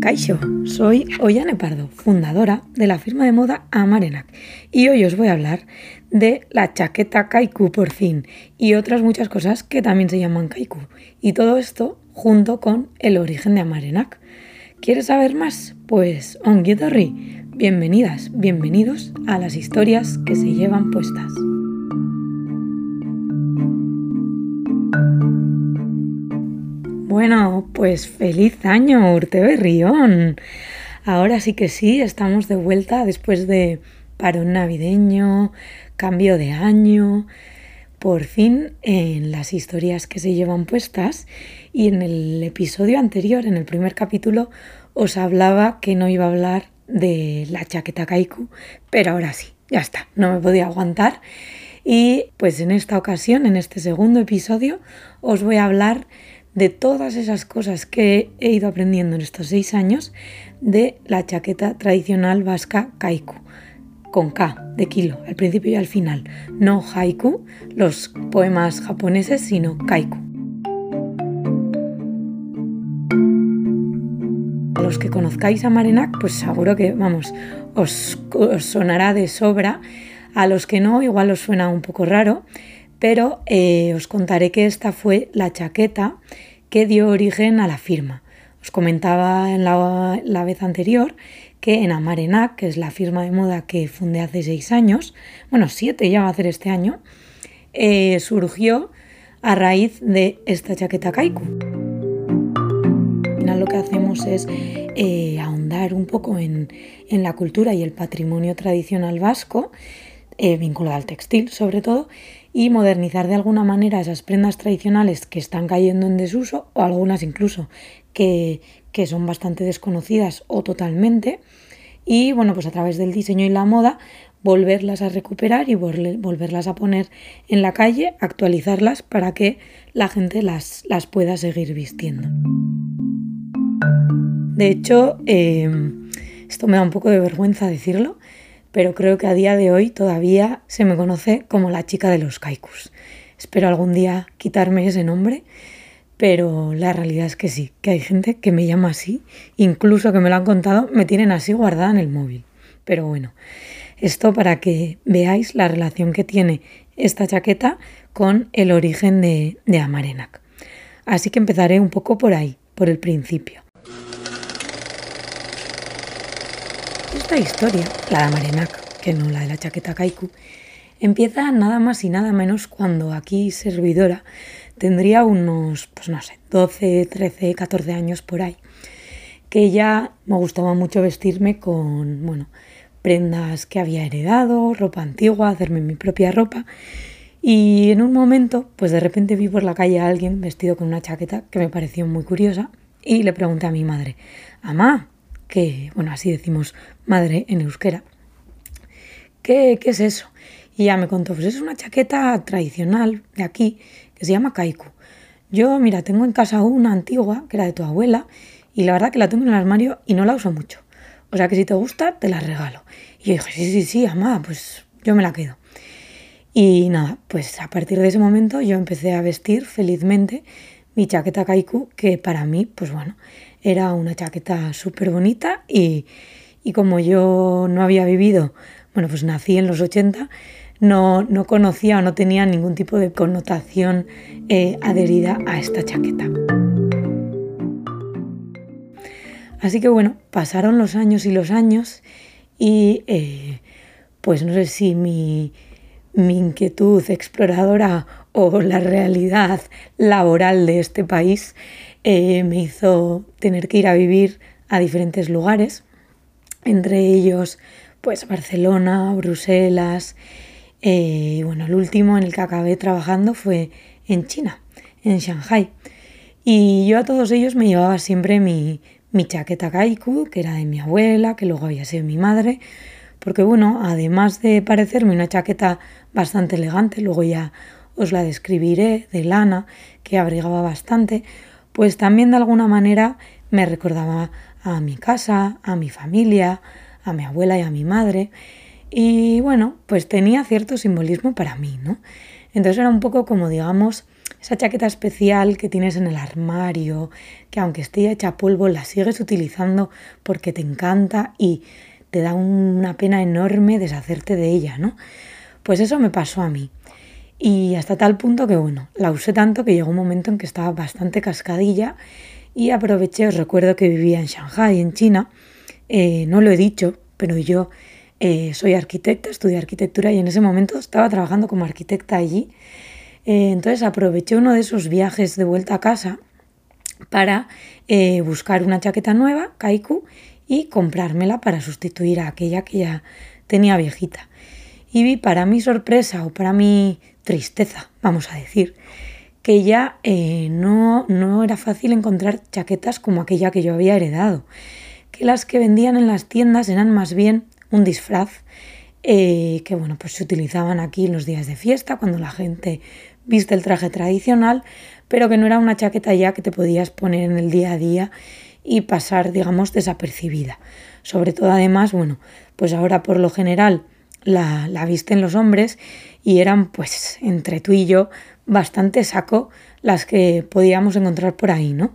Kaixo, soy Ollane Pardo, fundadora de la firma de moda Amarenac, y hoy os voy a hablar de la chaqueta Kaiku por fin y otras muchas cosas que también se llaman Kaiku. Y todo esto junto con el origen de Amarenac. ¿Quieres saber más? Pues Onguitorri, bienvenidas, bienvenidos a las historias que se llevan puestas. Bueno, pues feliz año, Urteberrión. Ahora sí que sí, estamos de vuelta después de parón navideño, cambio de año, por fin en las historias que se llevan puestas y en el episodio anterior, en el primer capítulo, os hablaba que no iba a hablar de la chaqueta kaiku, pero ahora sí, ya está, no me podía aguantar y pues en esta ocasión, en este segundo episodio, os voy a hablar de todas esas cosas que he ido aprendiendo en estos seis años de la chaqueta tradicional vasca kaiku, con K de kilo, al principio y al final. No haiku, los poemas japoneses, sino kaiku. A los que conozcáis a Marenak, pues seguro que, vamos, os, os sonará de sobra. A los que no, igual os suena un poco raro, pero eh, os contaré que esta fue la chaqueta que dio origen a la firma. Os comentaba en la, vez anterior que en Amarenac, que es la firma de moda que fundé hace seis años, bueno, siete ya va a hacer este año, eh, surgió a raíz de esta chaqueta kaiku. Al final lo que hacemos es eh, ahondar un poco en, la cultura y el patrimonio tradicional vasco, eh, vinculado al textil sobre todo, y modernizar de alguna manera esas prendas tradicionales que están cayendo en desuso o algunas incluso que, son bastante desconocidas o totalmente y bueno pues a través del diseño y la moda volverlas a recuperar y volverlas a poner en la calle, actualizarlas para que la gente las, las pueda seguir vistiendo. De hecho, eh, esto me da un poco de vergüenza decirlo, pero creo que a día de hoy todavía se me conoce como la chica de los kaikus. Espero algún día quitarme ese nombre, pero la realidad es que sí, que hay gente que me llama así, incluso que me lo han contado, me tienen así guardada en el móvil. Pero bueno, esto para que veáis la relación que tiene esta chaqueta con el origen de, de Amarenac. Así que empezaré un poco por ahí, por el principio. Esta historia, la de Amarenac, que no la de la chaqueta Kaiku, empieza nada más y nada menos cuando aquí servidora tendría unos, pues no sé, 12, 13, 14 años por ahí, que ya me gustaba mucho vestirme con, bueno, prendas que había heredado, ropa antigua, hacerme mi propia ropa. Y en un momento, pues de repente vi por la calle a alguien vestido con una chaqueta que me pareció muy curiosa y le pregunté a mi madre, Amá, que, bueno, así decimos madre en euskera. ¿Qué, ¿Qué, es eso? Y ya me contó, pues es una chaqueta tradicional de aquí que se llama kaiku. Yo, mira, tengo en casa una antigua que era de tu abuela y la verdad que la tengo en el armario y no la uso mucho. O sea que si te gusta, te la regalo. Y yo dije, sí, sí, sí, amada, pues yo me la quedo. Y nada, pues a partir de ese momento yo empecé a vestir felizmente mi chaqueta kaiku, que para mí, pues bueno, era una chaqueta súper bonita y, como yo no había vivido, bueno, pues nací en los 80, no, no conocía o no tenía ningún tipo de connotación eh, adherida a esta chaqueta. Así que bueno, pasaron los años y los años y eh, pues no sé si mi, mi inquietud exploradora o la realidad laboral de este país eh, me hizo tener que ir a vivir a diferentes lugares, entre ellos pues Barcelona, Bruselas, eh, y bueno, el último en el que acabé trabajando fue en China, en Shanghai. Y yo a todos ellos me llevaba siempre mi, mi chaqueta kaiku, que era de mi abuela, que luego había sido mi madre, porque bueno, además de parecerme una chaqueta bastante elegante, luego ya os la describiré, de lana, que abrigaba bastante, pues también de alguna manera me recordaba a mi casa, a mi familia, a mi abuela y a mi madre. Y bueno, pues tenía cierto simbolismo para mí, ¿no? Entonces era un poco como, digamos, esa chaqueta especial que tienes en el armario, que aunque esté hecha polvo, la sigues utilizando porque te encanta y te da una pena enorme deshacerte de ella, ¿no? Pues eso me pasó a mí. Y hasta tal punto que, bueno, la usé tanto que llegó un momento en que estaba bastante cascadilla y aproveché, os recuerdo que vivía en Shanghai, en China, eh, no lo he dicho, pero yo eh, soy arquitecta, estudié arquitectura y en ese momento estaba trabajando como arquitecta allí. Eh, entonces aproveché uno de esos viajes de vuelta a casa para buscar una chaqueta nueva, Kaiku, y comprármela para sustituir a aquella que ya tenía viejita. Y vi para mi sorpresa o para mi tristeza, vamos a decir, que ya eh, no, no era fácil encontrar chaquetas como aquella que yo había heredado, que las que vendían en las tiendas eran más bien un disfraz eh, que bueno, pues se utilizaban aquí en los días de fiesta, cuando la gente viste el traje tradicional, pero que no era una chaqueta ya que te podías poner en el día a día y pasar, digamos, desapercibida. Sobre todo, además, bueno, pues ahora por lo general la, la visten los hombres y eran, pues, entre tú y yo, bastante saco las que podíamos encontrar por ahí, ¿no?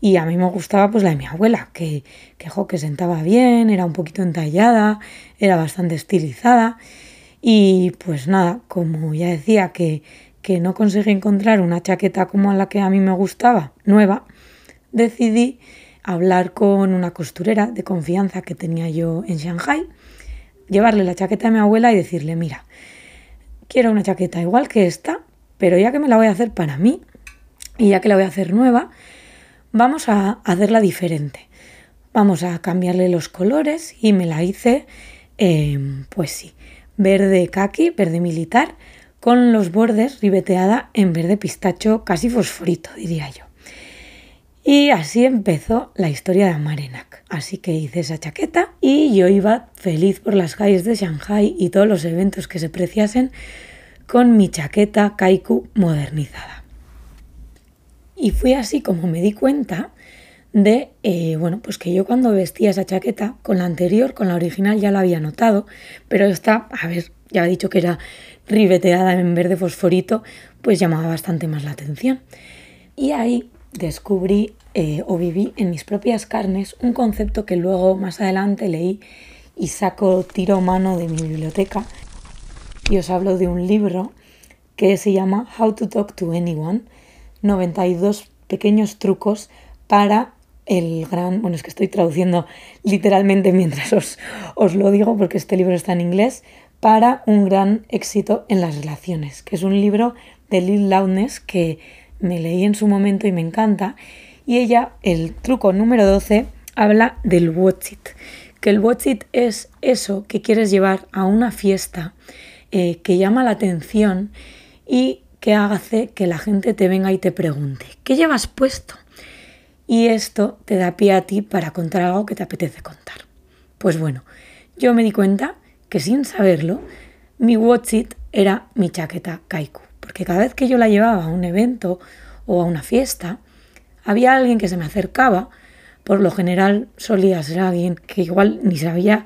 Y a mí me gustaba pues la de mi abuela, que, que, que sentaba bien, era un poquito entallada, era bastante estilizada. Y pues nada, como ya decía que, que no conseguí encontrar una chaqueta como la que a mí me gustaba, nueva, decidí hablar con una costurera de confianza que tenía yo en Shanghai, llevarle la chaqueta a mi abuela y decirle, mira, quiero una chaqueta igual que esta, pero ya que me la voy a hacer para mí y ya que la voy a hacer nueva, vamos a hacerla diferente. Vamos a cambiarle los colores y me la hice, em, pues sí, verde kaki, verde militar, con los bordes ribeteada en verde pistacho, casi fosforito, diría yo. Y así empezó la historia de Amarenak. Así que hice esa chaqueta y yo iba feliz por las calles de Shanghai y todos los eventos que se preciasen con mi chaqueta Kaiku modernizada. Y fue así como me di cuenta de, eh, bueno, pues que yo cuando vestía esa chaqueta, con la anterior, con la original ya la había notado, pero esta, a ver, ya he dicho que era ribeteada en verde fosforito, pues llamaba bastante más la atención. Y ahí descubrí eh, o viví en mis propias carnes un concepto que luego más adelante leí y saco tiro mano de mi biblioteca. Y os hablo de un libro que se llama How to Talk to Anyone, 92 pequeños trucos para el gran, bueno, es que estoy traduciendo literalmente mientras os, os lo digo porque este libro está en inglés, para un gran éxito en las relaciones, que es un libro de Lynn Loudness que me leí en su momento y me encanta. Y ella, el truco número 12, habla del watch it. Que el watch it es eso que quieres llevar a una fiesta eh, que llama la atención y que hace que la gente te venga y te pregunte, ¿qué llevas puesto? Y esto te da pie a ti para contar algo que te apetece contar. Pues bueno, yo me di cuenta que sin saberlo, mi watch it era mi chaqueta Kaiku porque cada vez que yo la llevaba a un evento o a una fiesta, había alguien que se me acercaba, por lo general solía ser alguien que igual ni sabía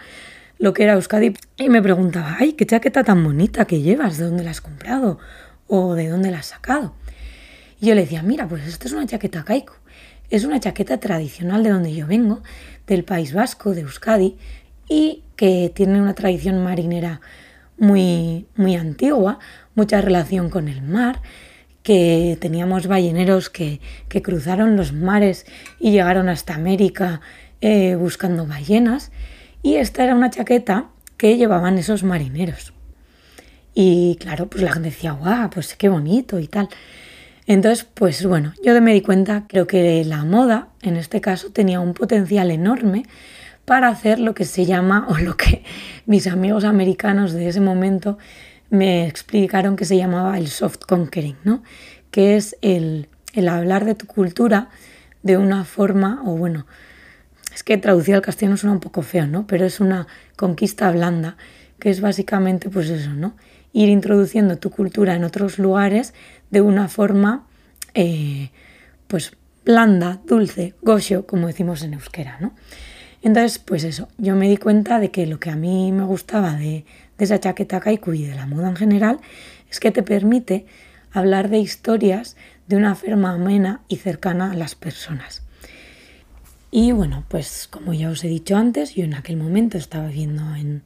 lo que era Euskadi, y me preguntaba, ay, qué chaqueta tan bonita que llevas, ¿de dónde la has comprado? ¿O de dónde la has sacado? Y yo le decía, mira, pues esta es una chaqueta Kaiku, es una chaqueta tradicional de donde yo vengo, del País Vasco, de Euskadi, y que tiene una tradición marinera muy, muy antigua, mucha relación con el mar, que teníamos balleneros que, cruzaron los mares y llegaron hasta América eh, buscando ballenas. Y esta era una chaqueta que llevaban esos marineros. Y claro, pues la gente decía, guau, pues qué bonito y tal. Entonces, pues bueno, yo me di cuenta, creo que la moda, en este caso, tenía un potencial enorme para hacer lo que se llama, o lo que mis amigos americanos de ese momento me explicaron que se llamaba el soft conquering, ¿no? que es el, el hablar de tu cultura de una forma, o bueno, es que traducido al castellano suena un poco feo, ¿no? Pero es una conquista blanda, que es básicamente pues eso, ¿no? Ir introduciendo tu cultura en otros lugares de una forma, eh, pues blanda, dulce, gosho, como decimos en euskera, ¿no? Entonces, pues eso, yo me di cuenta de que lo que a mí me gustaba de, esa chaqueta kaiku y de la moda en general es que te permite hablar de historias de una forma amena y cercana a las personas. Y bueno, pues como ya os he dicho antes, yo en aquel momento estaba viviendo en,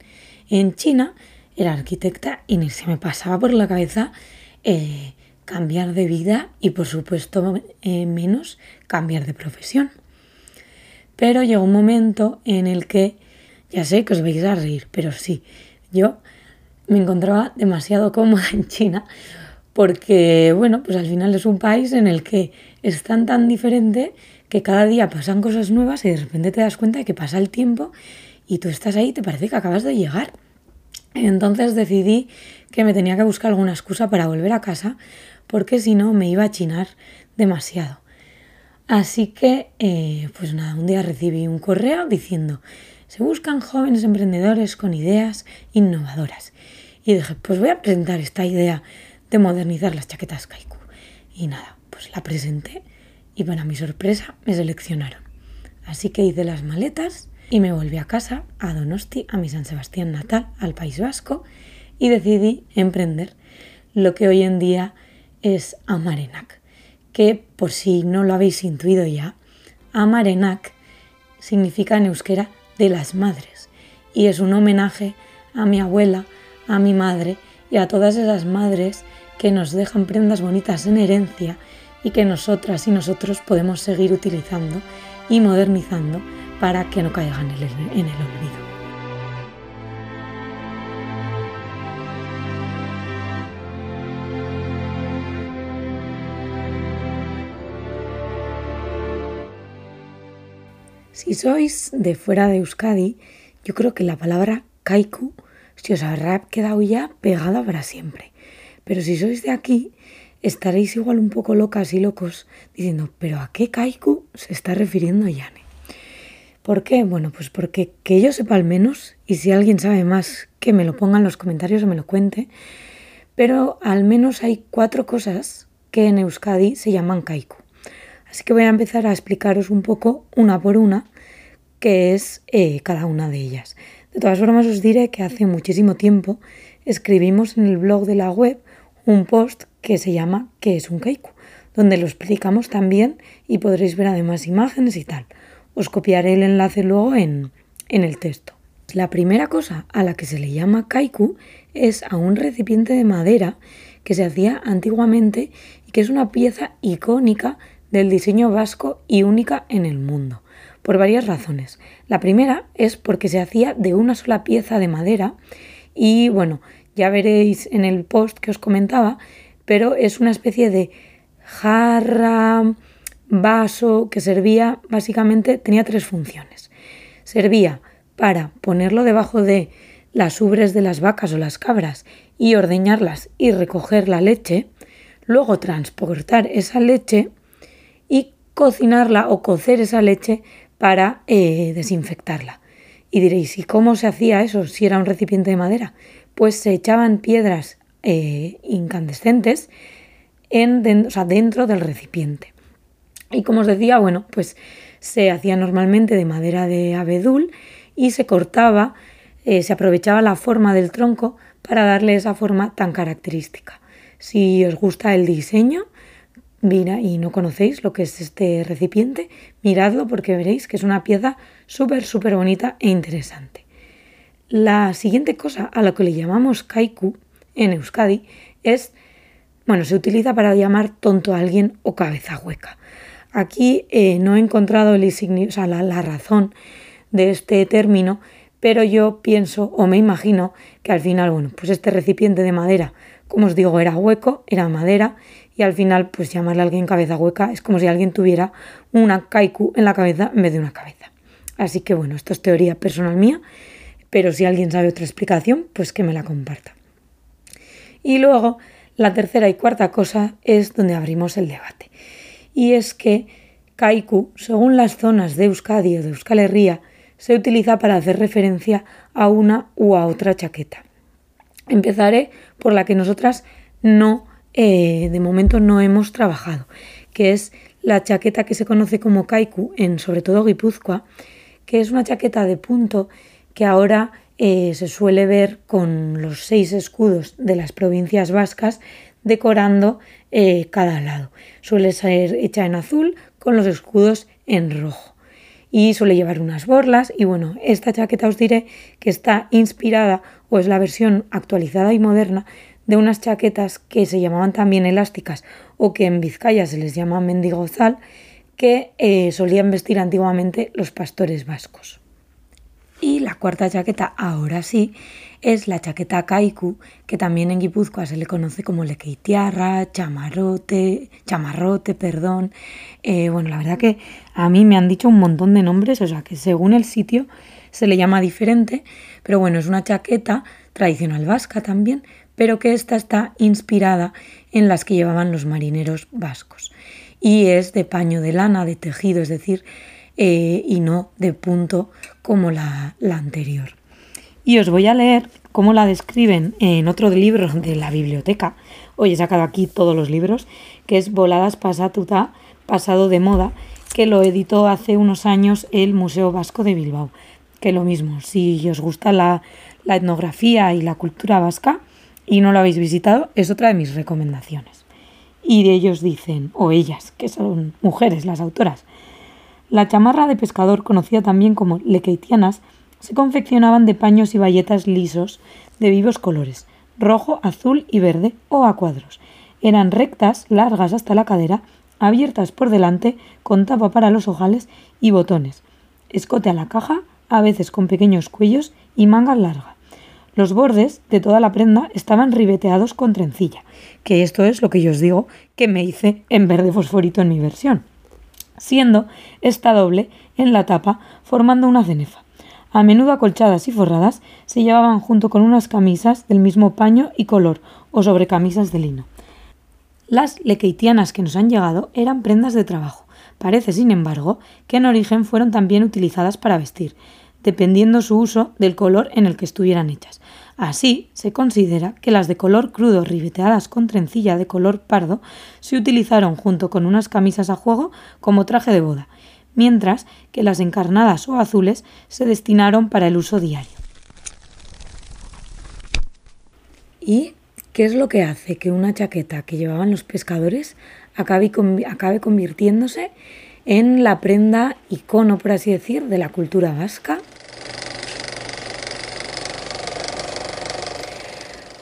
en China, era arquitecta y ni se me pasaba por la cabeza eh, cambiar de vida y por supuesto eh, menos cambiar de profesión. Pero llegó un momento en el que, ya sé que os vais a reír, pero sí, yo me encontraba demasiado cómoda en China porque, bueno, pues al final es un país en el que es tan tan diferente que cada día pasan cosas nuevas y de repente te das cuenta de que pasa el tiempo y tú estás ahí y te parece que acabas de llegar. Entonces decidí que me tenía que buscar alguna excusa para volver a casa porque si no me iba a chinar demasiado. Así que, eh, pues nada, un día recibí un correo diciendo, se buscan jóvenes emprendedores con ideas innovadoras. Y dije, pues voy a presentar esta idea de modernizar las chaquetas Kaiku. Y nada, pues la presenté y para mi sorpresa me seleccionaron. Así que hice las maletas y me volví a casa, a Donosti, a mi San Sebastián natal, al País Vasco, y decidí emprender lo que hoy en día es Amarenac, que por si no lo habéis intuido ya, Amarenac significa en euskera de las madres y es un homenaje a mi abuela, a mi madre y a todas esas madres que nos dejan prendas bonitas en herencia y que nosotras y nosotros podemos seguir utilizando y modernizando para que no caigan en el, olvido. Si sois de fuera de Euskadi, yo creo que la palabra kaiku se os habrá quedado ya pegada para siempre. Pero si sois de aquí, estaréis igual un poco locas y locos diciendo, pero ¿a qué kaiku se está refiriendo Yane? ¿Por qué? Bueno, pues porque que yo sepa al menos, y si alguien sabe más, que me lo ponga en los comentarios o me lo cuente, pero al menos hay cuatro cosas que en Euskadi se llaman kaiku. Así que voy a empezar a explicaros un poco, una por una, qué es eh, cada una de ellas. De todas formas, os diré que hace muchísimo tiempo escribimos en el blog de la web un post que se llama ¿Qué es un kaiku? donde lo explicamos también y podréis ver además imágenes y tal. Os copiaré el enlace luego en, en el texto. La primera cosa a la que se le llama kaiku es a un recipiente de madera que se hacía antiguamente y que es una pieza icónica del diseño vasco y única en el mundo, por varias razones. La primera es porque se hacía de una sola pieza de madera y bueno, ya veréis en el post que os comentaba, pero es una especie de jarra, vaso que servía básicamente, tenía tres funciones. Servía para ponerlo debajo de las ubres de las vacas o las cabras y ordeñarlas y recoger la leche, luego transportar esa leche y cocinarla o cocer esa leche para eh, desinfectarla. Y diréis, ¿y cómo se hacía eso si era un recipiente de madera? Pues se echaban piedras eh, incandescentes en, dentro del recipiente. Y como os decía, bueno, pues se hacía normalmente de madera de abedul y se cortaba, eh, se aprovechaba la forma del tronco para darle esa forma tan característica. Si os gusta el diseño mira, y no conocéis lo que es este recipiente, miradlo porque veréis que es una pieza súper, súper bonita e interesante. La siguiente cosa a lo que le llamamos kaiku en Euskadi es, bueno, se utiliza para llamar tonto a alguien o cabeza hueca. Aquí eh, no he encontrado el o sea, la, razón de este término, pero yo pienso o me imagino que al final, bueno, pues este recipiente de madera, como os digo, era hueco, era madera, y al final, pues llamarle a alguien cabeza hueca es como si alguien tuviera una kaiku en la cabeza en vez de una cabeza. Así que bueno, esto es teoría personal mía, pero si alguien sabe otra explicación, pues que me la comparta. Y luego, la tercera y cuarta cosa es donde abrimos el debate y es que kaiku, según las zonas de Euskadi o de Euskal Herria, se utiliza para hacer referencia a una u a otra chaqueta. Empezaré por la que nosotras no, eh, de momento no hemos trabajado, que es la chaqueta que se conoce como kaiku en sobre todo Guipúzcoa, que es una chaqueta de punto que ahora eh, se suele ver con los seis escudos de las provincias vascas decorando eh, cada lado. Suele ser hecha en azul con los escudos en rojo. Y suele llevar unas borlas. Y bueno, esta chaqueta os diré que está inspirada o es la versión actualizada y moderna de unas chaquetas que se llamaban también elásticas o que en Vizcaya se les llama mendigozal, que eh, solían vestir antiguamente los pastores vascos. Y la cuarta chaqueta, ahora sí, es la chaqueta kaiku, que también en Guipúzcoa se le conoce como lequeitiarra, chamarote, chamarrote, perdón. Eh, bueno, la verdad que a mí me han dicho un montón de nombres, o sea que según el sitio se le llama diferente, pero bueno, es una chaqueta tradicional vasca también, pero que esta está inspirada en las que llevaban los marineros vascos. Y es de paño de lana, de tejido, es decir, eh, y no de punto como la, anterior. Y os voy a leer cómo la describen en otro libro de la biblioteca. Hoy he sacado aquí todos los libros, que es Voladas Pasatuta, Pasado de Moda, que lo editó hace unos años el Museo Vasco de Bilbao. Que lo mismo, si os gusta la, la etnografía y la cultura vasca y no lo habéis visitado, es otra de mis recomendaciones. Y de ellos dicen, o ellas, que son mujeres las autoras, la chamarra de pescador, conocida también como lequeitianas, se confeccionaban de paños y bayetas lisos de vivos colores, rojo, azul y verde o a cuadros. Eran rectas, largas hasta la cadera, abiertas por delante, con tapa para los ojales y botones. Escote a la caja, a veces con pequeños cuellos y manga larga. Los bordes de toda la prenda estaban ribeteados con trencilla, que esto es lo que yo os digo que me hice en verde fosforito en mi versión siendo esta doble en la tapa formando una cenefa. A menudo acolchadas y forradas, se llevaban junto con unas camisas del mismo paño y color o sobre camisas de lino. Las lequeitianas que nos han llegado eran prendas de trabajo. Parece, sin embargo, que en origen fueron también utilizadas para vestir, dependiendo su uso del color en el que estuvieran hechas. Así, se considera que las de color crudo ribeteadas con trencilla de color pardo se utilizaron junto con unas camisas a juego como traje de boda, mientras que las encarnadas o azules se destinaron para el uso diario. ¿Y qué es lo que hace que una chaqueta que llevaban los pescadores acabe, convirtiéndose en la prenda icono, por así decir, de la cultura vasca?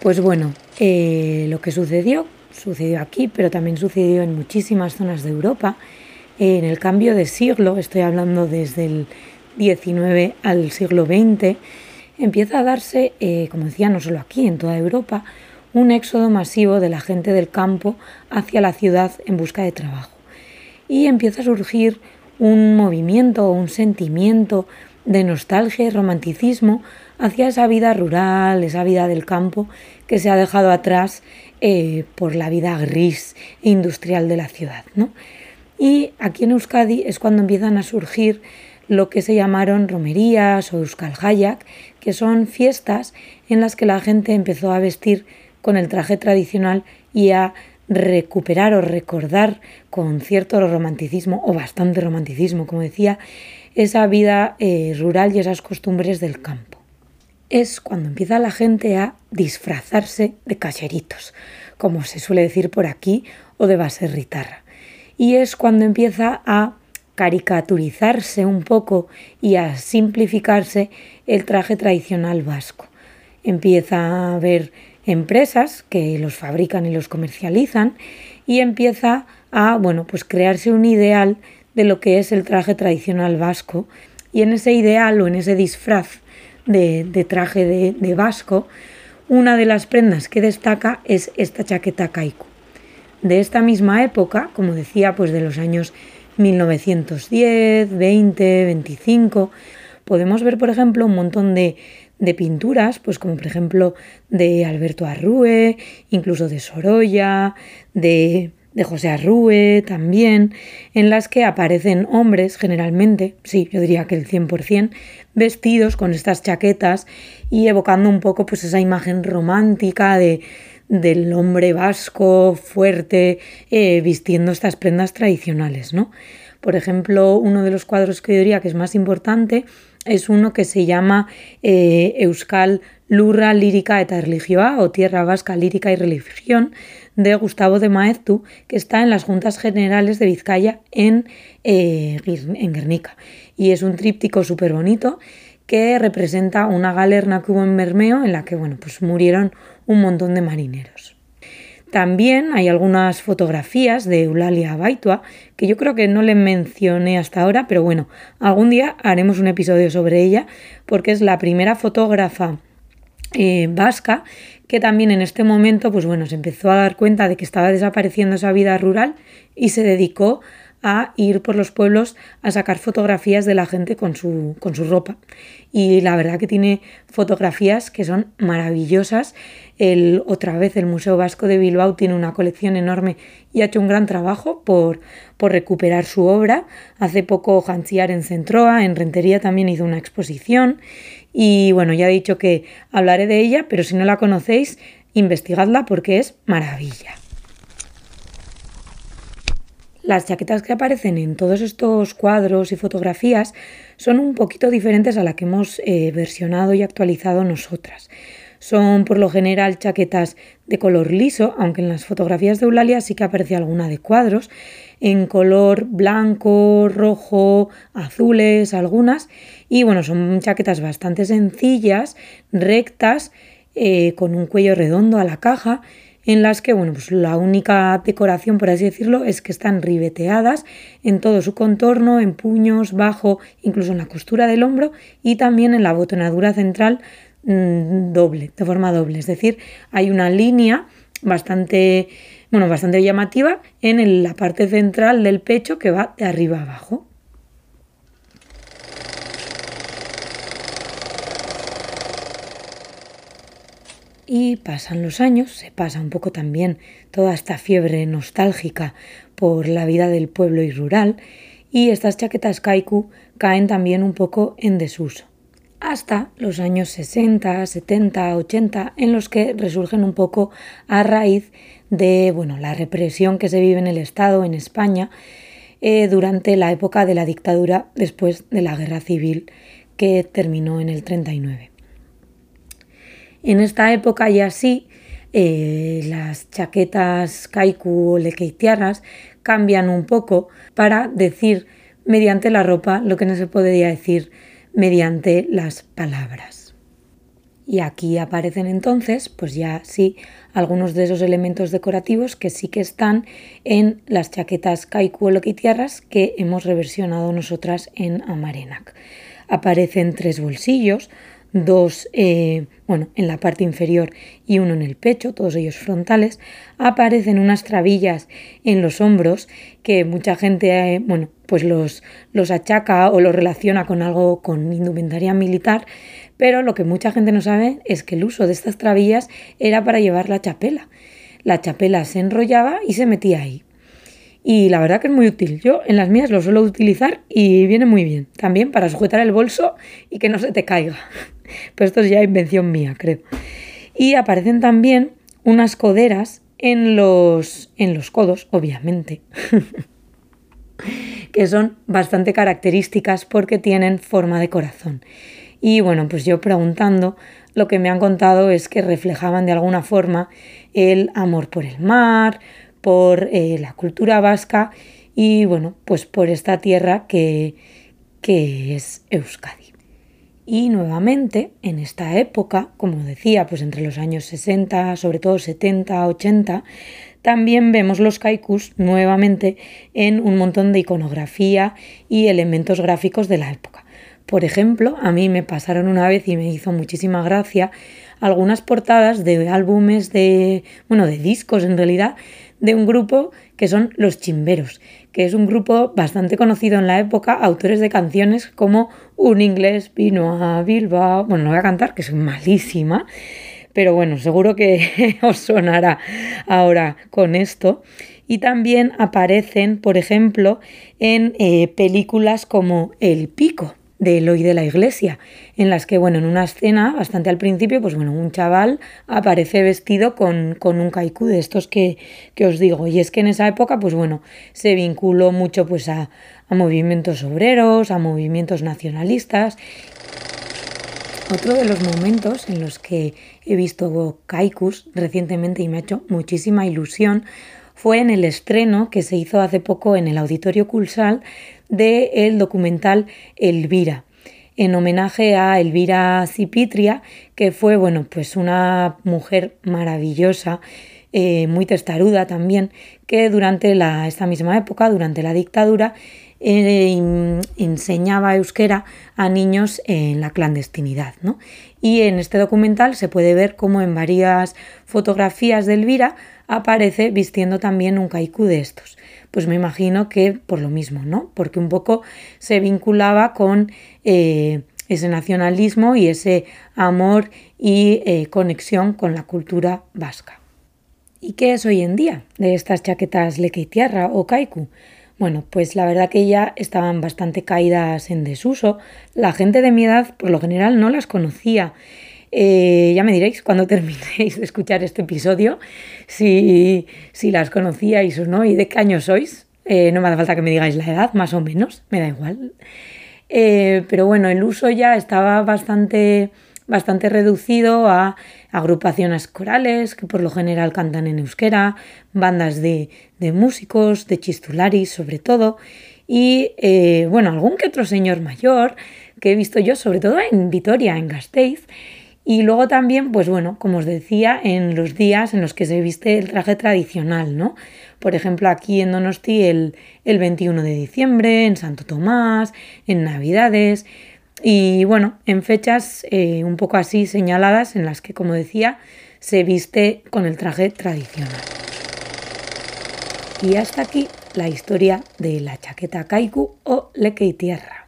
Pues bueno, eh, lo que sucedió, sucedió aquí, pero también sucedió en muchísimas zonas de Europa. en el cambio de siglo, estoy hablando desde el 19 al siglo XX, empieza a darse, eh, como decía, no solo aquí, en toda Europa, un éxodo masivo de la gente del campo hacia la ciudad en busca de trabajo. Y empieza a surgir un movimiento, un sentimiento de nostalgia y romanticismo hacia esa vida rural, esa vida del campo que se ha dejado atrás eh, por la vida gris e industrial de la ciudad. ¿no? Y aquí en Euskadi es cuando empiezan a surgir lo que se llamaron romerías o Euskal Hayak, que son fiestas en las que la gente empezó a vestir con el traje tradicional y a recuperar o recordar con cierto romanticismo o bastante romanticismo, como decía, esa vida eh, rural y esas costumbres del campo es cuando empieza la gente a disfrazarse de cacheritos, como se suele decir por aquí, o de baserritarra. Y es cuando empieza a caricaturizarse un poco y a simplificarse el traje tradicional vasco. Empieza a haber empresas que los fabrican y los comercializan y empieza a, bueno, pues crearse un ideal de lo que es el traje tradicional vasco y en ese ideal o en ese disfraz de, traje de, vasco, una de las prendas que destaca es esta chaqueta kaiku. De esta misma época, como decía, pues de los años 1910, 20, 25, podemos ver, por ejemplo, un montón de, de pinturas, pues como por ejemplo de Alberto Arrue, incluso de Sorolla, de de José Arrue también, en las que aparecen hombres generalmente, sí, yo diría que el 100%, vestidos con estas chaquetas y evocando un poco pues esa imagen romántica de, del hombre vasco fuerte eh, vistiendo estas prendas tradicionales, ¿no? Por ejemplo, uno de los cuadros que yo diría que es más importante es uno que se llama eh, Euskal Lurra lírica eta religioa o Tierra Vasca lírica y religión de Gustavo de Maeztu, que está en las Juntas Generales de Vizcaya en, eh, en Guernica. Y es un tríptico súper bonito que representa una galerna que hubo en Bermeo en la que bueno, pues murieron un montón de marineros. También hay algunas fotografías de Eulalia Baitua, que yo creo que no le mencioné hasta ahora, pero bueno, algún día haremos un episodio sobre ella, porque es la primera fotógrafa eh, vasca que también en este momento, pues bueno, se empezó a dar cuenta de que estaba desapareciendo esa vida rural y se dedicó a ir por los pueblos a sacar fotografías de la gente con su, con su ropa. Y la verdad que tiene fotografías que son maravillosas. El, otra vez el Museo Vasco de Bilbao tiene una colección enorme y ha hecho un gran trabajo por, por recuperar su obra. Hace poco Janciar en Centroa, en Rentería también hizo una exposición. Y bueno, ya he dicho que hablaré de ella, pero si no la conocéis, investigadla porque es maravilla. Las chaquetas que aparecen en todos estos cuadros y fotografías son un poquito diferentes a la que hemos eh, versionado y actualizado nosotras. Son por lo general chaquetas de color liso, aunque en las fotografías de Eulalia sí que aparece alguna de cuadros, en color blanco, rojo, azules, algunas. Y bueno, son chaquetas bastante sencillas, rectas, eh, con un cuello redondo a la caja en las que, bueno, pues la única decoración, por así decirlo, es que están ribeteadas en todo su contorno, en puños, bajo, incluso en la costura del hombro y también en la botonadura central mm, doble, de forma doble. Es decir, hay una línea bastante, bueno, bastante llamativa en la parte central del pecho que va de arriba abajo. Y pasan los años, se pasa un poco también toda esta fiebre nostálgica por la vida del pueblo y rural, y estas chaquetas kaiku caen también un poco en desuso. Hasta los años 60, 70, 80, en los que resurgen un poco a raíz de bueno, la represión que se vive en el Estado, en España, eh, durante la época de la dictadura después de la guerra civil que terminó en el 39. En esta época ya sí, eh, las chaquetas kaiku o lekeitiarras cambian un poco para decir mediante la ropa lo que no se podría decir mediante las palabras. Y aquí aparecen entonces, pues ya sí, algunos de esos elementos decorativos que sí que están en las chaquetas kaiku o lekeitiarras que hemos reversionado nosotras en Amarenac. Aparecen tres bolsillos, dos eh, bueno, en la parte inferior y uno en el pecho, todos ellos frontales, aparecen unas trabillas en los hombros que mucha gente eh, bueno, pues los, los achaca o los relaciona con algo con indumentaria militar, pero lo que mucha gente no sabe es que el uso de estas trabillas era para llevar la chapela. La chapela se enrollaba y se metía ahí y la verdad que es muy útil. Yo en las mías lo suelo utilizar y viene muy bien. También para sujetar el bolso y que no se te caiga. Pero esto es ya invención mía, creo. Y aparecen también unas coderas en los, en los codos, obviamente. que son bastante características porque tienen forma de corazón. Y bueno, pues yo preguntando, lo que me han contado es que reflejaban de alguna forma el amor por el mar, por eh, la cultura vasca y bueno, pues por esta tierra que, que es Euskadi. Y nuevamente, en esta época, como decía, pues entre los años 60, sobre todo 70, 80, también vemos los kaikus nuevamente en un montón de iconografía y elementos gráficos de la época. Por ejemplo, a mí me pasaron una vez y me hizo muchísima gracia algunas portadas de álbumes de, bueno, de discos en realidad, de un grupo que son Los Chimberos, que es un grupo bastante conocido en la época, autores de canciones como Un inglés vino a Bilbao, bueno, no voy a cantar, que soy malísima, pero bueno, seguro que os sonará ahora con esto. Y también aparecen, por ejemplo, en eh, películas como El Pico, de Eloy de la Iglesia, en las que, bueno, en una escena, bastante al principio, pues bueno, un chaval aparece vestido con, con un kaiku de estos que, que, os digo. Y es que en esa época, pues bueno, se vinculó mucho pues a, a movimientos obreros, a movimientos nacionalistas. Otro de los momentos en los que he visto kaikus recientemente y me ha hecho muchísima ilusión fue en el estreno que se hizo hace poco en el Auditorio Culsal del documental Elvira, en homenaje a Elvira Cipitria, que fue bueno, pues una mujer maravillosa, eh, muy testaruda también, que durante esta misma época, durante la dictadura, eh, enseñaba euskera a niños en la clandestinidad. ¿no? Y en este documental se puede ver cómo en varias fotografías de Elvira aparece vistiendo también un kaiku de estos. Pues me imagino que por lo mismo, ¿no? Porque un poco se vinculaba con eh, ese nacionalismo y ese amor y eh, conexión con la cultura vasca. ¿Y qué es hoy en día de estas chaquetas tierra o kaiku? Bueno, pues la verdad que ya estaban bastante caídas en desuso. La gente de mi edad, por lo general, no las conocía. Eh, ya me diréis cuando terminéis de escuchar este episodio si, si las conocíais o no y de qué año sois. Eh, no me hace falta que me digáis la edad, más o menos, me da igual. Eh, pero bueno, el uso ya estaba bastante, bastante reducido a agrupaciones corales que por lo general cantan en euskera, bandas de, de músicos, de chistularis sobre todo, y bueno, algún que otro señor mayor que he visto yo, sobre todo en Vitoria, en Gasteiz, y luego también, pues bueno, como os decía, en los días en los que se viste el traje tradicional, ¿no? Por ejemplo, aquí en Donosti el, el 21 de diciembre, en Santo Tomás, en Navidades, y bueno, en fechas eh, un poco así señaladas en las que, como decía, se viste con el traje tradicional. Y hasta aquí la historia de la chaqueta kaiku o lekei tierra.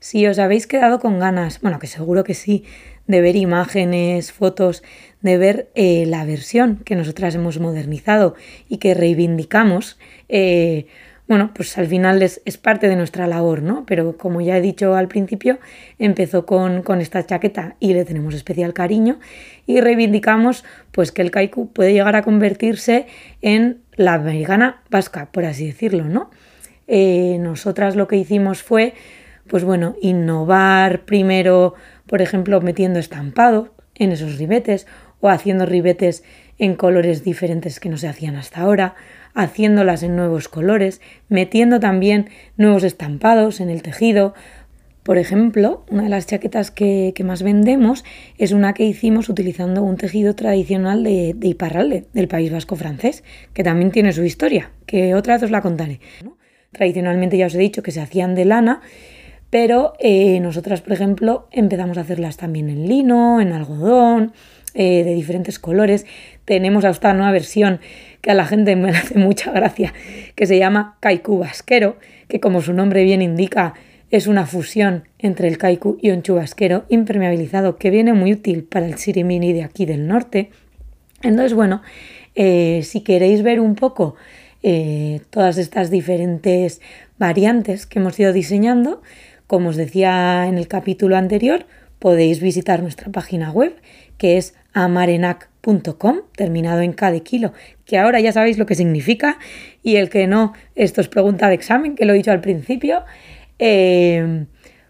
Si os habéis quedado con ganas, bueno, que seguro que sí, de ver imágenes, fotos, de ver eh, la versión que nosotras hemos modernizado y que reivindicamos, eh, bueno, pues al final es, parte de nuestra labor, ¿no? Pero como ya he dicho al principio, empezó con, esta chaqueta y le tenemos especial cariño y reivindicamos pues que el kaiku puede llegar a convertirse en la americana vasca, por así decirlo, ¿no? Eh, nosotras lo que hicimos fue, pues bueno, innovar primero, por ejemplo, metiendo estampado en esos ribetes o haciendo ribetes en colores diferentes que no se hacían hasta ahora haciéndolas en nuevos colores, metiendo también nuevos estampados en el tejido. Por ejemplo, una de las chaquetas que, más vendemos es una que hicimos utilizando un tejido tradicional de, Iparralde, del País Vasco francés, que también tiene su historia, que otra vez os la contaré. Tradicionalmente ya os he dicho que se hacían de lana, pero eh, nosotras, por ejemplo, empezamos a hacerlas también en lino, en algodón, eh, de diferentes colores. Tenemos hasta una versión que a la gente me hace mucha gracia, que se llama kaiku basquero, que como su nombre bien indica, es una fusión entre el kaiku y un chubasquero impermeabilizado que viene muy útil para el sirimini de aquí del norte. Entonces, bueno, eh, si queréis ver un poco todas estas diferentes variantes que hemos ido diseñando, como os decía en el capítulo anterior, podéis visitar nuestra página web que es amarenac.com, terminado en K de kilo, que ahora ya sabéis lo que significa, y el que no, esto es pregunta de examen, que lo he dicho al principio. Eh,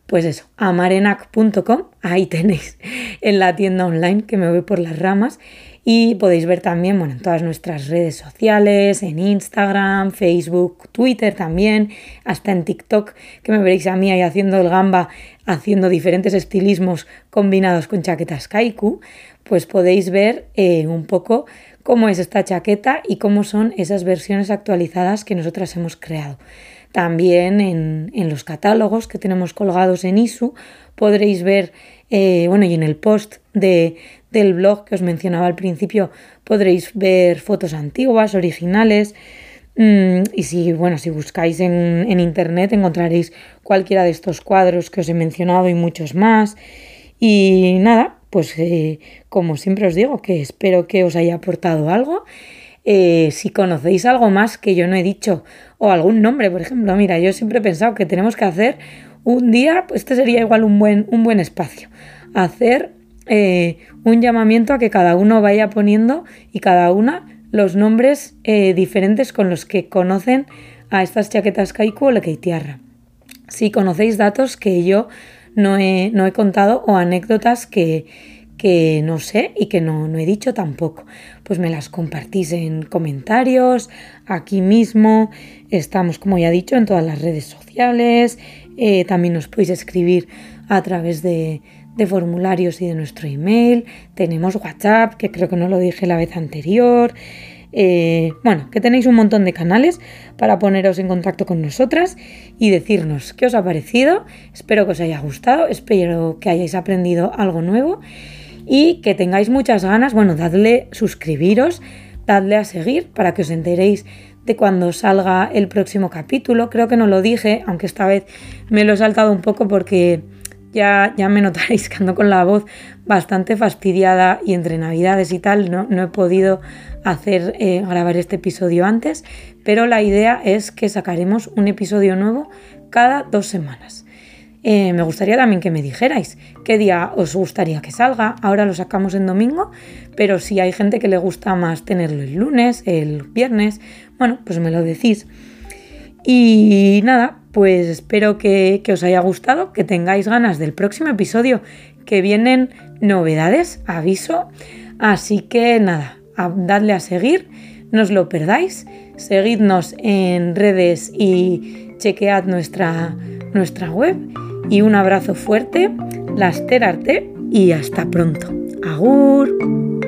pues eso, amarenac.com, ahí tenéis en la tienda online que me voy por las ramas y podéis ver también bueno, en todas nuestras redes sociales, en Instagram, Facebook, Twitter también, hasta en TikTok, que me veréis a mí ahí haciendo el gamba, haciendo diferentes estilismos combinados con chaquetas kaiku, pues podéis ver eh, un poco cómo es esta chaqueta y cómo son esas versiones actualizadas que nosotras hemos creado. También en, los catálogos que tenemos colgados en ISU podréis ver, eh, bueno, y en el post de, del blog que os mencionaba al principio podréis ver fotos antiguas, originales. Mm, y si, bueno, si buscáis en, internet encontraréis cualquiera de estos cuadros que os he mencionado y muchos más. Y nada, pues eh, como siempre os digo, que espero que os haya aportado algo. Eh, si conocéis algo más que yo no he dicho o algún nombre, por ejemplo, mira, yo siempre he pensado que tenemos que hacer un día, pues este sería igual un buen, un buen espacio, hacer eh, un llamamiento a que cada uno vaya poniendo y cada una los nombres eh, diferentes con los que conocen a estas chaquetas kaiku o lekeitiarra. Si conocéis datos que yo no he, no he contado o anécdotas que, que no sé y que no, no, he dicho tampoco. Pues me las compartís en comentarios, aquí mismo, estamos como ya he dicho en todas las redes sociales, eh, también nos podéis escribir a través de, de formularios y de nuestro email, tenemos WhatsApp, que creo que no lo dije la vez anterior. Eh, bueno, que tenéis un montón de canales para poneros en contacto con nosotras y decirnos qué os ha parecido. Espero que os haya gustado, espero que hayáis aprendido algo nuevo y que tengáis muchas ganas. Bueno, dadle suscribiros, dadle a seguir para que os enteréis de cuando salga el próximo capítulo. Creo que no lo dije, aunque esta vez me lo he saltado un poco porque ya, ya me notaréis que ando con la voz bastante fastidiada y entre navidades y tal no, no he podido hacer eh, grabar este episodio antes, pero la idea es que sacaremos un episodio nuevo cada dos semanas. Eh, me gustaría también que me dijerais qué día os gustaría que salga. Ahora lo sacamos en domingo, pero si hay gente que le gusta más tenerlo el lunes, el viernes, bueno, pues me lo decís. Y nada, pues espero que, os haya gustado, que tengáis ganas del próximo episodio, que vienen novedades, aviso. Así que nada, dadle a seguir, no os lo perdáis, seguidnos en redes y chequead nuestra, nuestra web y un abrazo fuerte, las terarte y hasta pronto. Agur.